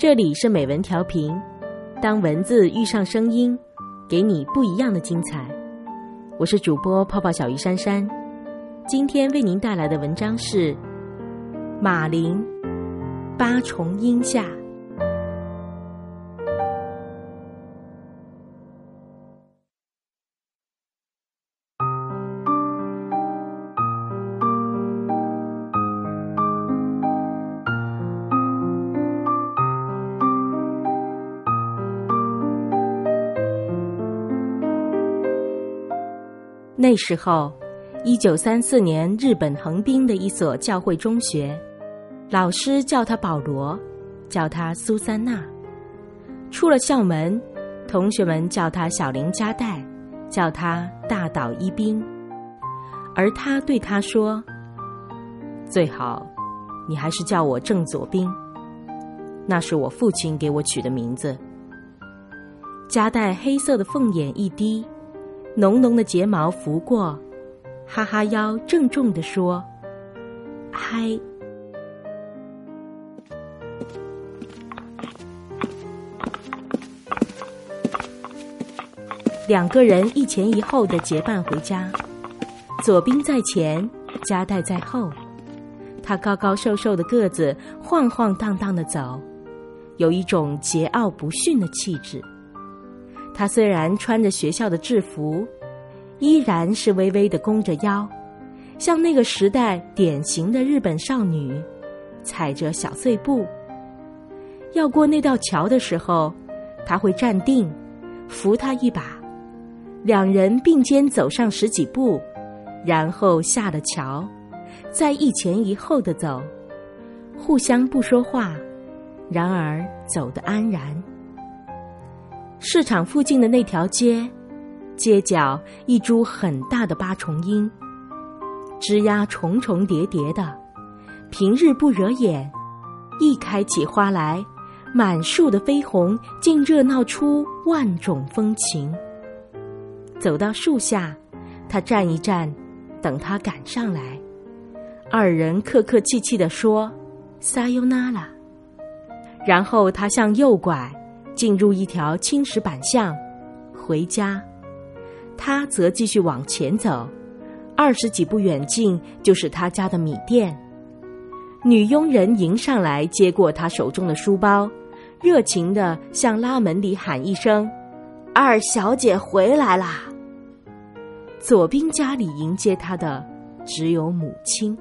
这里是美文调频，当文字遇上声音，给你不一样的精彩。我是主播泡泡小鱼珊珊，今天为您带来的文章是《马林八重音下》。那时候，一九三四年，日本横滨的一所教会中学，老师叫他保罗，叫他苏珊娜。出了校门，同学们叫他小林加代，叫他大岛一兵。而他对他说：“最好，你还是叫我郑佐兵，那是我父亲给我取的名字。”加代黑色的凤眼一低。浓浓的睫毛拂过，哈哈腰郑重地说：“嗨。”两个人一前一后的结伴回家，左兵在前，夹带在后。他高高瘦瘦的个子，晃晃荡荡的走，有一种桀骜不驯的气质。她虽然穿着学校的制服，依然是微微的弓着腰，像那个时代典型的日本少女，踩着小碎步。要过那道桥的时候，他会站定，扶她一把，两人并肩走上十几步，然后下了桥，再一前一后的走，互相不说话，然而走得安然。市场附近的那条街，街角一株很大的八重樱，枝丫重重叠叠的，平日不惹眼，一开起花来，满树的绯红竟热闹出万种风情。走到树下，他站一站，等他赶上来，二人客客气气地说：“撒尤那拉。”然后他向右拐。进入一条青石板巷，回家。他则继续往前走，二十几步远近就是他家的米店。女佣人迎上来，接过他手中的书包，热情的向拉门里喊一声：“二小姐回来啦！”左兵家里迎接他的只有母亲。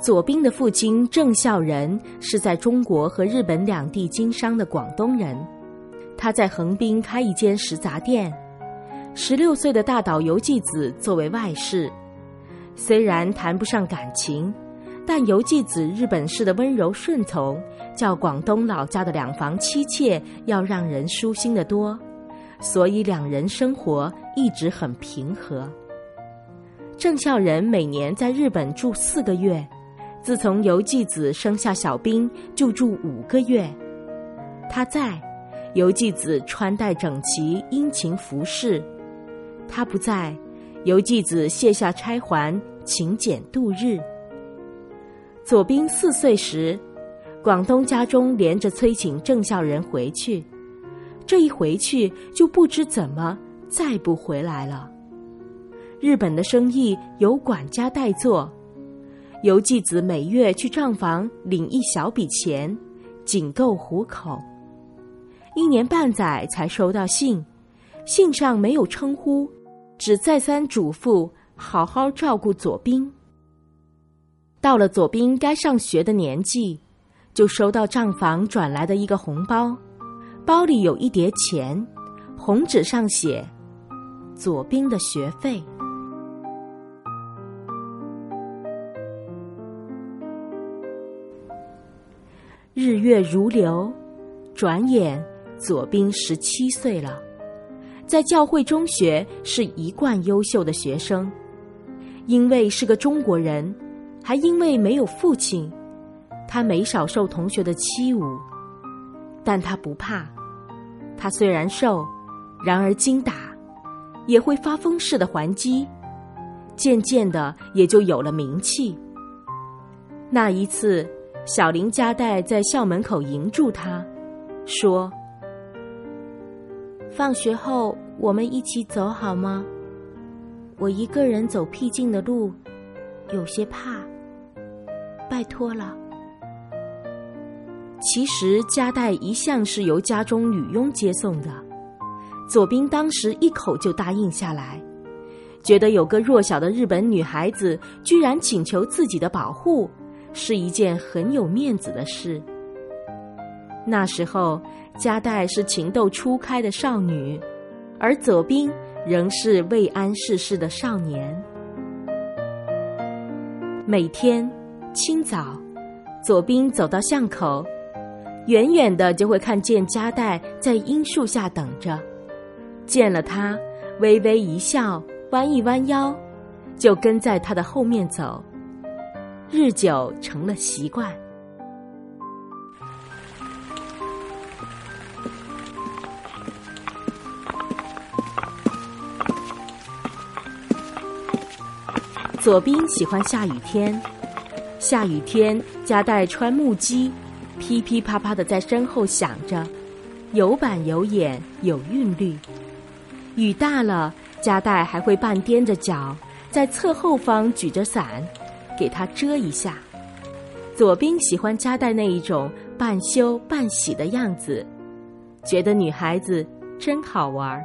左兵的父亲郑孝仁是在中国和日本两地经商的广东人，他在横滨开一间食杂店。十六岁的大岛游纪子作为外室，虽然谈不上感情，但游纪子日本式的温柔顺从，较广东老家的两房妻妾要让人舒心的多，所以两人生活一直很平和。郑孝仁每年在日本住四个月。自从游纪子生下小兵，就住五个月。他在，游纪子穿戴整齐，殷勤服侍；他不在，游纪子卸下钗环，勤俭度日。左兵四岁时，广东家中连着催请郑孝仁回去，这一回去就不知怎么再不回来了。日本的生意由管家代做。游纪子每月去账房领一小笔钱，仅够糊口。一年半载才收到信，信上没有称呼，只再三嘱咐好好照顾左兵。到了左兵该上学的年纪，就收到账房转来的一个红包，包里有一叠钱，红纸上写“左兵的学费”。日月如流，转眼左兵十七岁了，在教会中学是一贯优秀的学生。因为是个中国人，还因为没有父亲，他没少受同学的欺侮，但他不怕。他虽然瘦，然而精打，也会发疯似的还击，渐渐的也就有了名气。那一次。小林加代在校门口迎住他，说：“放学后我们一起走好吗？我一个人走僻静的路，有些怕。拜托了。”其实加代一向是由家中女佣接送的，左兵当时一口就答应下来，觉得有个弱小的日本女孩子居然请求自己的保护，是一件很有面子的事。那时候加代是情窦初开的少女，而左兵仍是未谙世事的少年。每天清早，左兵走到巷口。远远的就会看见加代在樱树下等着，见了他，微微一笑，弯一弯腰，就跟在他的后面走，日久成了习惯。左兵喜欢下雨天，下雨天加代穿木屐。噼噼啪啪的在身后响着，有板有眼有韵律。雨大了，加代还会半踮着脚，在侧后方举着伞，给他遮一下。左兵喜欢加代那一种半羞半喜的样子，觉得女孩子真好玩。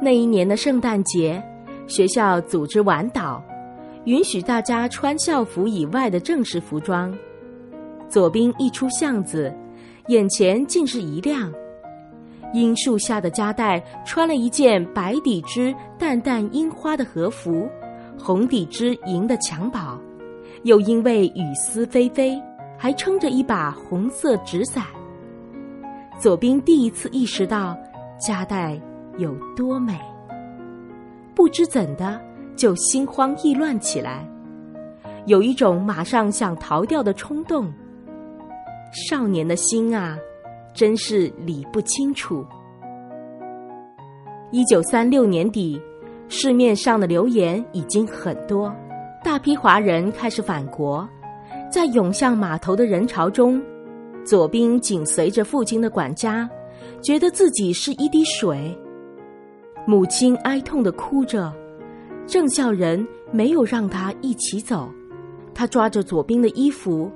那一年的圣诞节，学校组织晚祷，允许大家穿校服以外的正式服装。左兵一出巷子，眼前竟是一亮。樱树下的加代穿了一件白底织淡淡樱花的和服，红底织银的襁褓，又因为雨丝霏霏，还撑着一把红色纸伞。左兵第一次意识到加代有多美，不知怎的就心慌意乱起来，有一种马上想逃掉的冲动。少年的心啊，真是理不清楚。一九三六年底，市面上的流言已经很多，大批华人开始返国，在涌向码头的人潮中，左兵紧随着父亲的管家，觉得自己是一滴水。母亲哀痛的哭着，郑孝仁没有让他一起走，他抓着左兵的衣服。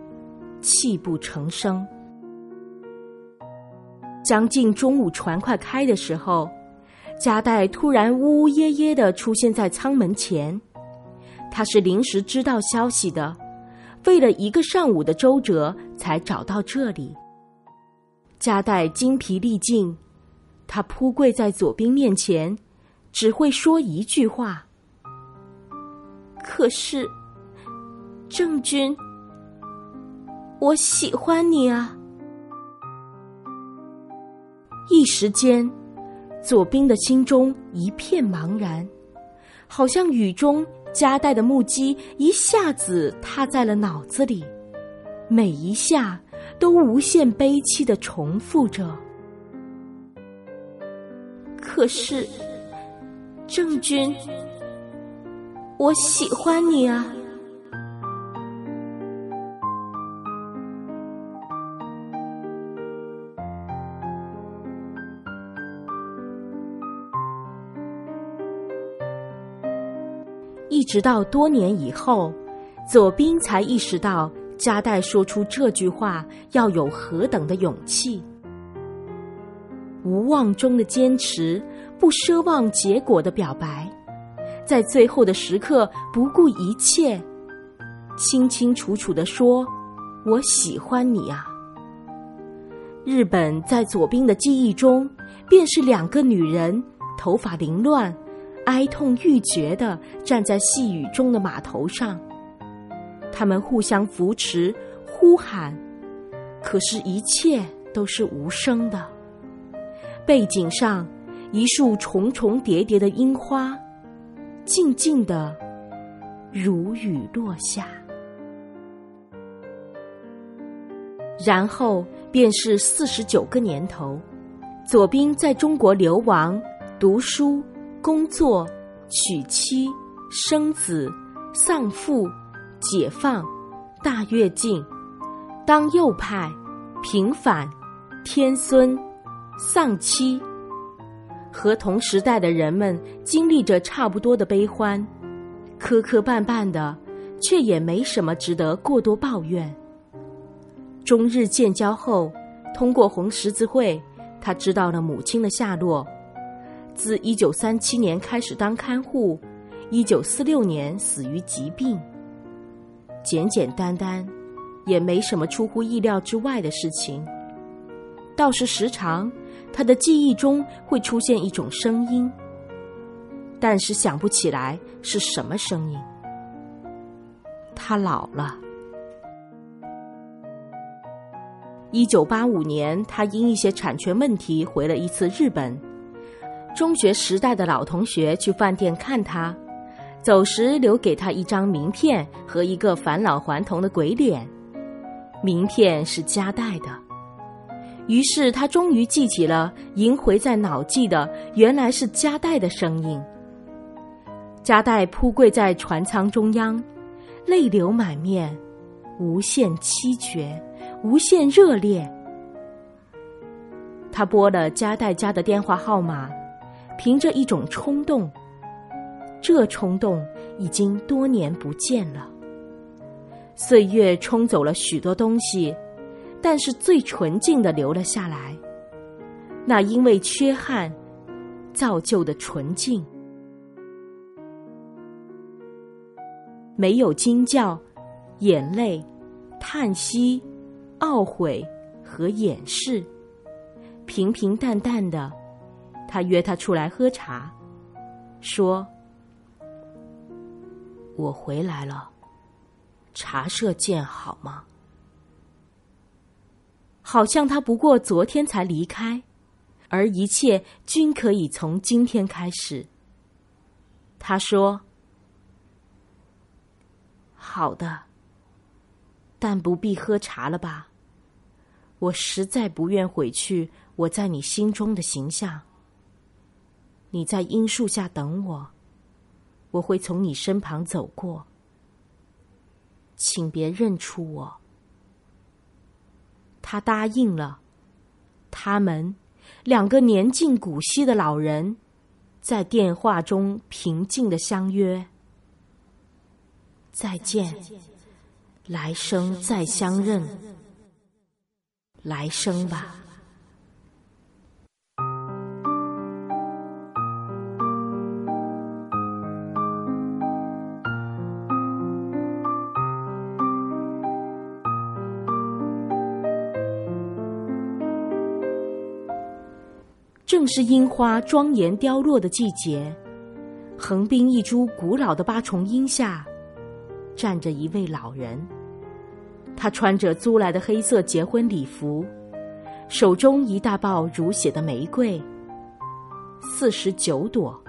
泣不成声。将近中午，船快开的时候，加代突然呜呜咽咽的出现在舱门前。他是临时知道消息的，费了一个上午的周折才找到这里。加代精疲力尽，他扑跪在左兵面前，只会说一句话：“可是，郑军。”我喜欢你啊！一时间，左兵的心中一片茫然，好像雨中夹带的木屐一下子踏在了脑子里，每一下都无限悲戚的重复着。可是，郑钧，我喜欢你啊！一直到多年以后，左兵才意识到加代说出这句话要有何等的勇气。无望中的坚持，不奢望结果的表白，在最后的时刻不顾一切，清清楚楚的说：“我喜欢你啊。”日本在左兵的记忆中，便是两个女人，头发凌乱。哀痛欲绝的站在细雨中的码头上，他们互相扶持、呼喊，可是，一切都是无声的。背景上，一束重重叠叠的樱花，静静的如雨落下。然后便是四十九个年头，左兵在中国流亡、读书。工作、娶妻、生子、丧父、解放、大跃进、当右派、平反、天孙、丧妻，和同时代的人们经历着差不多的悲欢，磕磕绊绊的，却也没什么值得过多抱怨。中日建交后，通过红十字会，他知道了母亲的下落。自一九三七年开始当看护，一九四六年死于疾病。简简单单，也没什么出乎意料之外的事情。倒是时常，他的记忆中会出现一种声音，但是想不起来是什么声音。他老了。一九八五年，他因一些产权问题回了一次日本。中学时代的老同学去饭店看他，走时留给他一张名片和一个返老还童的鬼脸，名片是夹带的。于是他终于记起了萦回在脑际的，原来是夹带的声音。夹带铺跪在船舱中央，泪流满面，无限凄绝，无限热烈。他拨了夹带家的电话号码。凭着一种冲动，这冲动已经多年不见了。岁月冲走了许多东西，但是最纯净的留了下来。那因为缺憾造就的纯净，没有惊叫、眼泪、叹息、懊悔和掩饰，平平淡淡的。他约他出来喝茶，说：“我回来了，茶社见好吗？”好像他不过昨天才离开，而一切均可以从今天开始。他说：“好的，但不必喝茶了吧？我实在不愿毁去我在你心中的形象。”你在樱树下等我，我会从你身旁走过，请别认出我。他答应了。他们两个年近古稀的老人，在电话中平静的相约：“再见，来生再相认，来生吧。”是樱花庄严凋落的季节，横滨一株古老的八重樱下，站着一位老人。他穿着租来的黑色结婚礼服，手中一大包如血的玫瑰，四十九朵。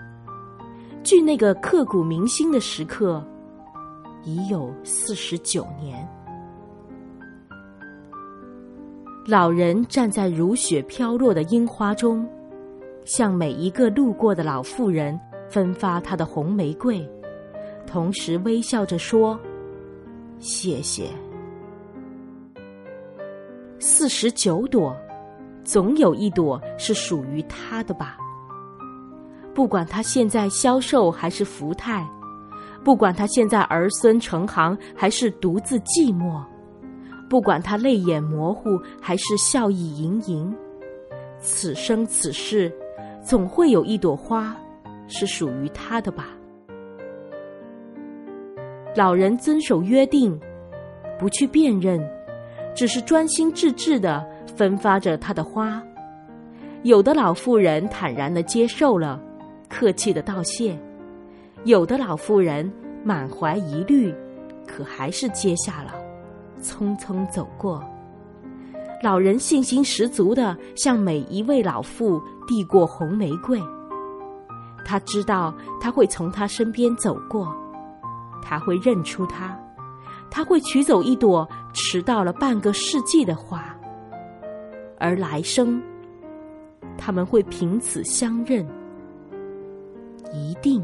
距那个刻骨铭心的时刻，已有四十九年。老人站在如雪飘落的樱花中。向每一个路过的老妇人分发她的红玫瑰，同时微笑着说：“谢谢。”四十九朵，总有一朵是属于他的吧？不管他现在消瘦还是福态，不管他现在儿孙成行还是独自寂寞，不管他泪眼模糊还是笑意盈盈，此生此世。总会有一朵花，是属于他的吧？老人遵守约定，不去辨认，只是专心致志的分发着他的花。有的老妇人坦然的接受了，客气的道谢；有的老妇人满怀疑虑，可还是接下了，匆匆走过。老人信心十足的向每一位老妇递过红玫瑰。他知道他会从他身边走过，他会认出他，他会取走一朵迟到了半个世纪的花，而来生他们会凭此相认，一定。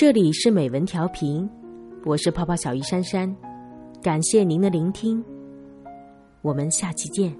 这里是美文调频，我是泡泡小鱼珊珊，感谢您的聆听，我们下期见。